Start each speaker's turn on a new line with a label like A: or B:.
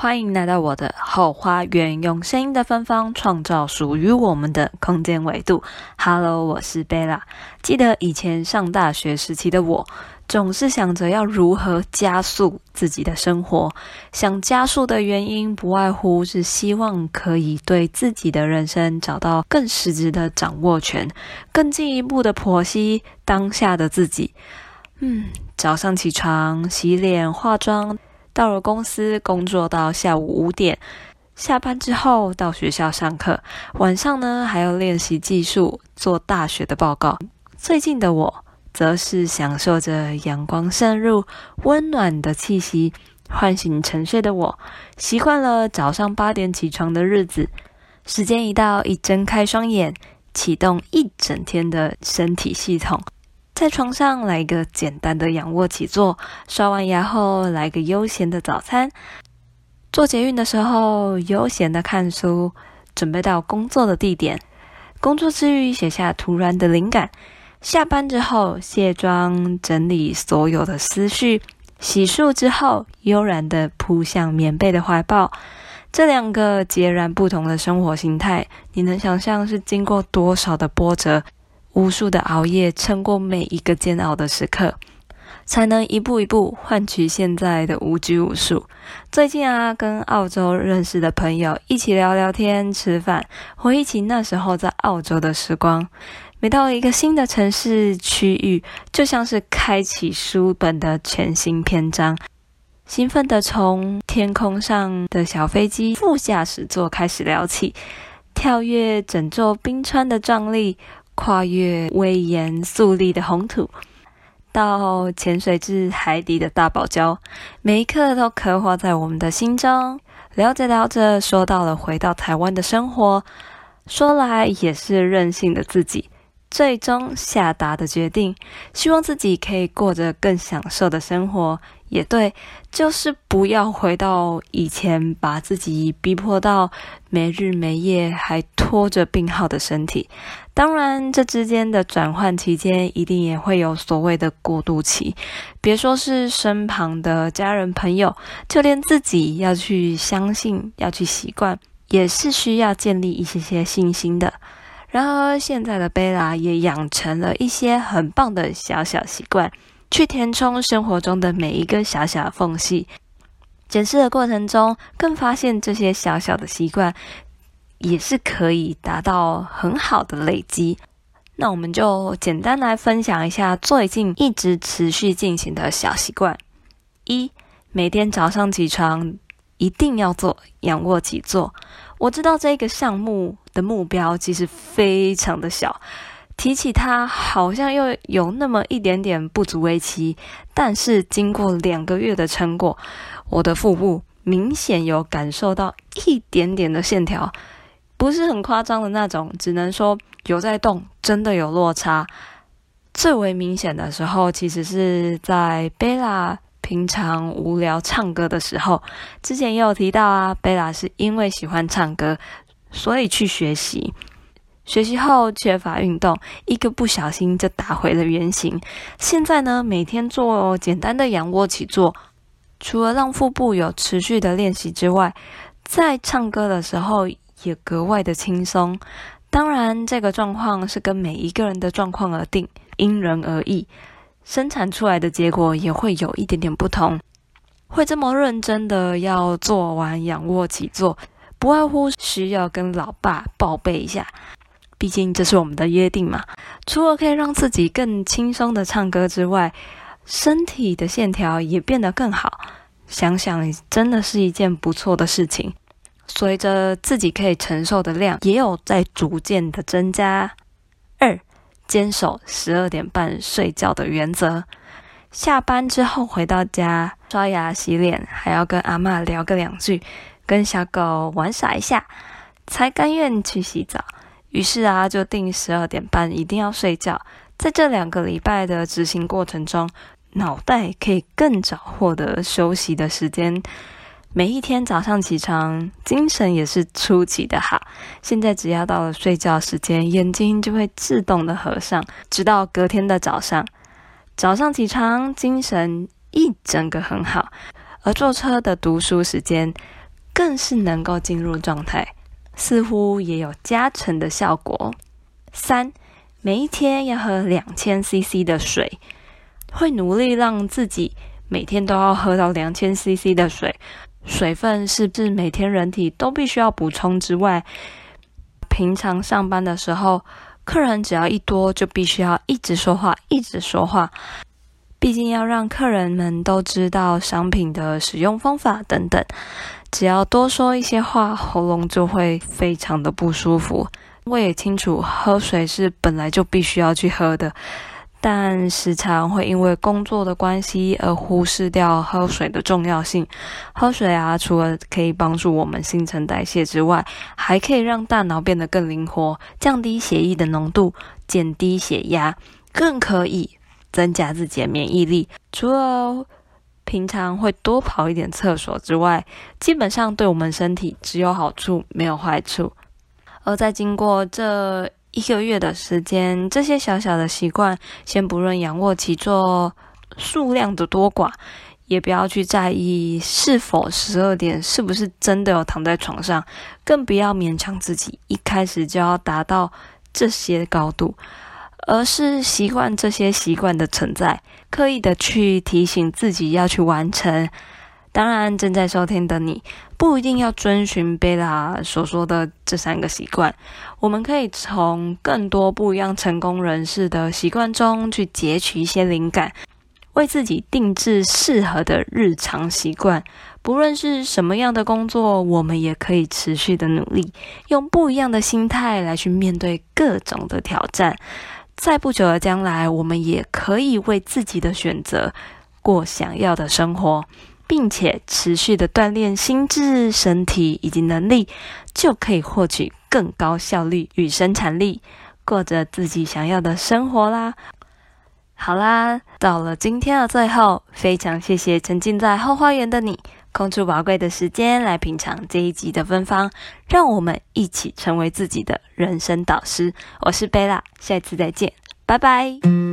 A: 欢迎来到我的后花园，用声音的芬芳创造属于我们的空间维度。Hello，我是贝拉。记得以前上大学时期的我，总是想着要如何加速自己的生活。想加速的原因，不外乎是希望可以对自己的人生找到更实质的掌握权，更进一步的剖析当下的自己。嗯，早上起床，洗脸，化妆。到了公司工作到下午五点，下班之后到学校上课，晚上呢还要练习技术，做大学的报告。最近的我，则是享受着阳光渗入、温暖的气息，唤醒沉睡的我。习惯了早上八点起床的日子，时间一到，一睁开双眼，启动一整天的身体系统。在床上来个简单的仰卧起坐，刷完牙后来个悠闲的早餐，坐捷运的时候悠闲的看书，准备到工作的地点，工作之余写下突然的灵感，下班之后卸妆整理所有的思绪，洗漱之后悠然的扑向棉被的怀抱，这两个截然不同的生活形态，你能想象是经过多少的波折？无数的熬夜，撑过每一个煎熬的时刻，才能一步一步换取现在的无拘无束。最近啊，跟澳洲认识的朋友一起聊聊天、吃饭，回忆起那时候在澳洲的时光。每到一个新的城市区域，就像是开启书本的全新篇章，兴奋地从天空上的小飞机副驾驶座开始聊起，跳跃整座冰川的壮丽。跨越威严肃立的红土，到潜水至海底的大堡礁，每一刻都刻画在我们的心中。聊着聊着，说到了回到台湾的生活，说来也是任性的自己，最终下达的决定，希望自己可以过着更享受的生活。也对，就是不要回到以前，把自己逼迫到没日没夜，还拖着病号的身体。当然，这之间的转换期间，一定也会有所谓的过渡期。别说是身旁的家人朋友，就连自己要去相信、要去习惯，也是需要建立一些些信心的。然而，现在的贝拉也养成了一些很棒的小小习惯。去填充生活中的每一个小小缝隙，检视的过程中，更发现这些小小的习惯也是可以达到很好的累积。那我们就简单来分享一下最近一直持续进行的小习惯：一、每天早上起床一定要做仰卧起坐。我知道这个项目的目标其实非常的小。提起它，好像又有那么一点点不足为奇，但是经过两个月的成果，我的腹部明显有感受到一点点的线条，不是很夸张的那种，只能说有在动，真的有落差。最为明显的时候，其实是在贝拉平常无聊唱歌的时候，之前也有提到啊，贝拉是因为喜欢唱歌，所以去学习。学习后缺乏运动，一个不小心就打回了原形。现在呢，每天做简单的仰卧起坐，除了让腹部有持续的练习之外，在唱歌的时候也格外的轻松。当然，这个状况是跟每一个人的状况而定，因人而异，生产出来的结果也会有一点点不同。会这么认真的要做完仰卧起坐，不外乎需要跟老爸报备一下。毕竟这是我们的约定嘛。除了可以让自己更轻松的唱歌之外，身体的线条也变得更好。想想真的是一件不错的事情。随着自己可以承受的量也有在逐渐的增加。二，坚守十二点半睡觉的原则。下班之后回到家，刷牙洗脸，还要跟阿嬷聊个两句，跟小狗玩耍一下，才甘愿去洗澡。于是啊，就定十二点半一定要睡觉。在这两个礼拜的执行过程中，脑袋可以更早获得休息的时间。每一天早上起床，精神也是出奇的好。现在只要到了睡觉时间，眼睛就会自动的合上，直到隔天的早上。早上起床，精神一整个很好。而坐车的读书时间，更是能够进入状态，似乎也有加成的效果。三，每一天要喝两千 CC 的水，会努力让自己每天都要喝到两千 CC 的水。水分是不是每天人体都必须要补充之外，平常上班的时候，客人只要一多，就必须要一直说话，一直说话。毕竟要让客人们都知道商品的使用方法等等，只要多说一些话，喉咙就会非常的不舒服。我也清楚，喝水是本来就必须要去喝的，但时常会因为工作的关系而忽视掉喝水的重要性。喝水啊，除了可以帮助我们新陈代谢之外，还可以让大脑变得更灵活，降低血液的浓度，减低血压，更可以。增加自己的免疫力，除了平常会多跑一点厕所之外，基本上对我们身体只有好处没有坏处。而在经过这一个月的时间，这些小小的习惯，先不论仰卧起坐数量的多寡，也不要去在意是否十二点是不是真的有躺在床上，更不要勉强自己一开始就要达到这些高度。而是习惯这些习惯的存在，刻意的去提醒自己要去完成。当然，正在收听的你不一定要遵循贝拉所说的这三个习惯，我们可以从更多不一样成功人士的习惯中去截取一些灵感，为自己定制适合的日常习惯。不论是什么样的工作，我们也可以持续的努力，用不一样的心态来去面对各种的挑战。在不久的将来，我们也可以为自己的选择过想要的生活，并且持续的锻炼心智、身体以及能力，就可以获取更高效率与生产力，过着自己想要的生活啦。好啦，到了今天的最后，非常谢谢沉浸在后花园的你。空出宝贵的时间来品尝这一集的芬芳，让我们一起成为自己的人生导师。我是贝拉，下次再见，拜拜。